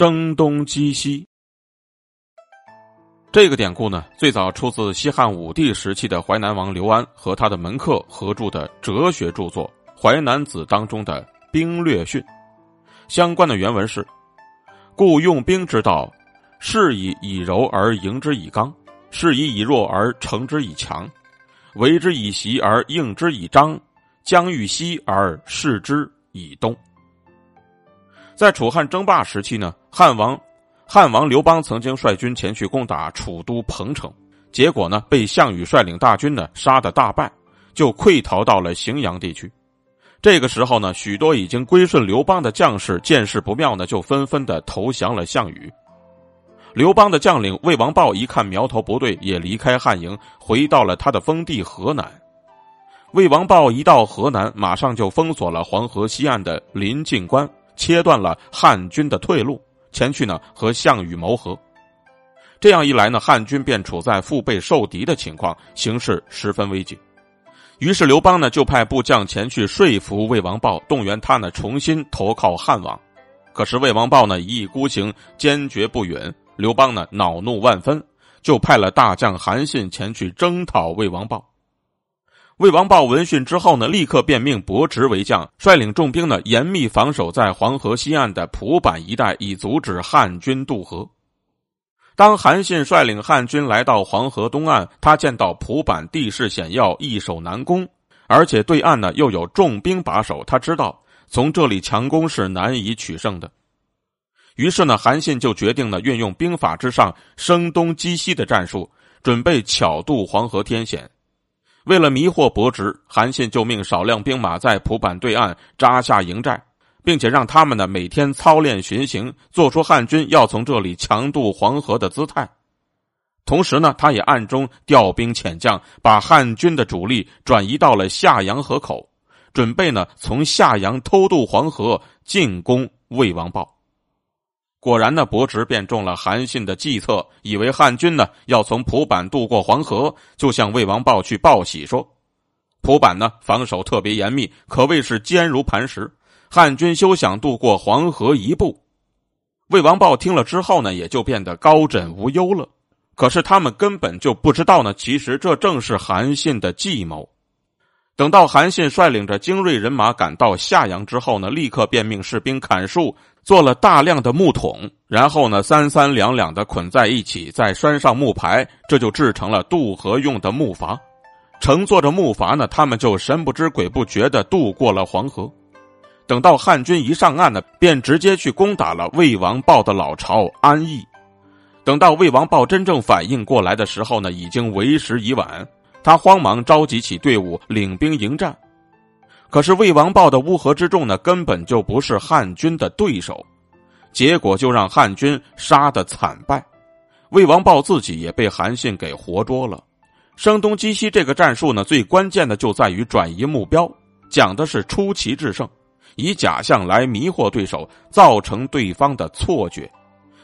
声东击西。这个典故呢，最早出自西汉武帝时期的淮南王刘安和他的门客合著的哲学著作《淮南子》当中的兵略训。相关的原文是：“故用兵之道，是以以柔而迎之以刚，是以以弱而成之以强，为之以袭而应之以张，将欲西而示之以东。”在楚汉争霸时期呢，汉王。汉王刘邦曾经率军前去攻打楚都彭城，结果呢被项羽率领大军呢杀得大败，就溃逃到了荥阳地区。这个时候呢，许多已经归顺刘邦的将士见势不妙呢，就纷纷的投降了项羽。刘邦的将领魏王豹一看苗头不对，也离开汉营，回到了他的封地河南。魏王豹一到河南，马上就封锁了黄河西岸的临晋关，切断了汉军的退路。前去呢和项羽谋和，这样一来呢，汉军便处在腹背受敌的情况，形势十分危急。于是刘邦呢就派部将前去说服魏王豹，动员他呢重新投靠汉王。可是魏王豹呢一意孤行，坚决不允。刘邦呢恼怒万分，就派了大将韩信前去征讨魏王豹。魏王豹闻讯之后呢，立刻便命伯侄为将，率领重兵呢，严密防守在黄河西岸的蒲坂一带，以阻止汉军渡河。当韩信率领汉军来到黄河东岸，他见到蒲坂地势险要，易守难攻，而且对岸呢又有重兵把守，他知道从这里强攻是难以取胜的。于是呢，韩信就决定了运用兵法之上声东击西的战术，准备巧渡黄河天险。为了迷惑伯侄，韩信就命少量兵马在蒲坂对岸扎下营寨，并且让他们呢每天操练巡行，做出汉军要从这里强渡黄河的姿态。同时呢，他也暗中调兵遣将，把汉军的主力转移到了下阳河口，准备呢从下阳偷渡黄河进攻魏王豹。果然呢，伯侄便中了韩信的计策，以为汉军呢要从蒲坂渡过黄河，就向魏王豹去报喜说：“蒲坂呢防守特别严密，可谓是坚如磐石，汉军休想渡过黄河一步。”魏王豹听了之后呢，也就变得高枕无忧了。可是他们根本就不知道呢，其实这正是韩信的计谋。等到韩信率领着精锐人马赶到夏阳之后呢，立刻便命士兵砍树。做了大量的木桶，然后呢，三三两两的捆在一起，再拴上木牌，这就制成了渡河用的木筏。乘坐着木筏呢，他们就神不知鬼不觉的渡过了黄河。等到汉军一上岸呢，便直接去攻打了魏王豹的老巢安邑。等到魏王豹真正反应过来的时候呢，已经为时已晚。他慌忙召集起队伍，领兵迎战。可是魏王豹的乌合之众呢，根本就不是汉军的对手，结果就让汉军杀得惨败。魏王豹自己也被韩信给活捉了。声东击西这个战术呢，最关键的就在于转移目标，讲的是出奇制胜，以假象来迷惑对手，造成对方的错觉，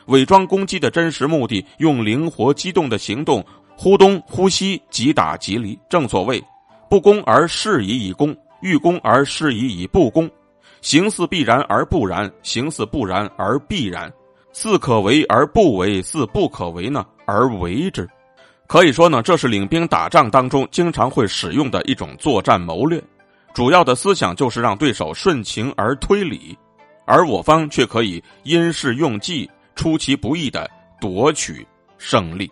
伪装攻击的真实目的，用灵活机动的行动，忽东忽西，即打即离。正所谓，不攻而示以以攻。欲攻而示以以不攻，形似必然而不然，形似不然而必然，似可为而不为，似不可为呢而为之。可以说呢，这是领兵打仗当中经常会使用的一种作战谋略。主要的思想就是让对手顺情而推理，而我方却可以因势用计，出其不意的夺取胜利。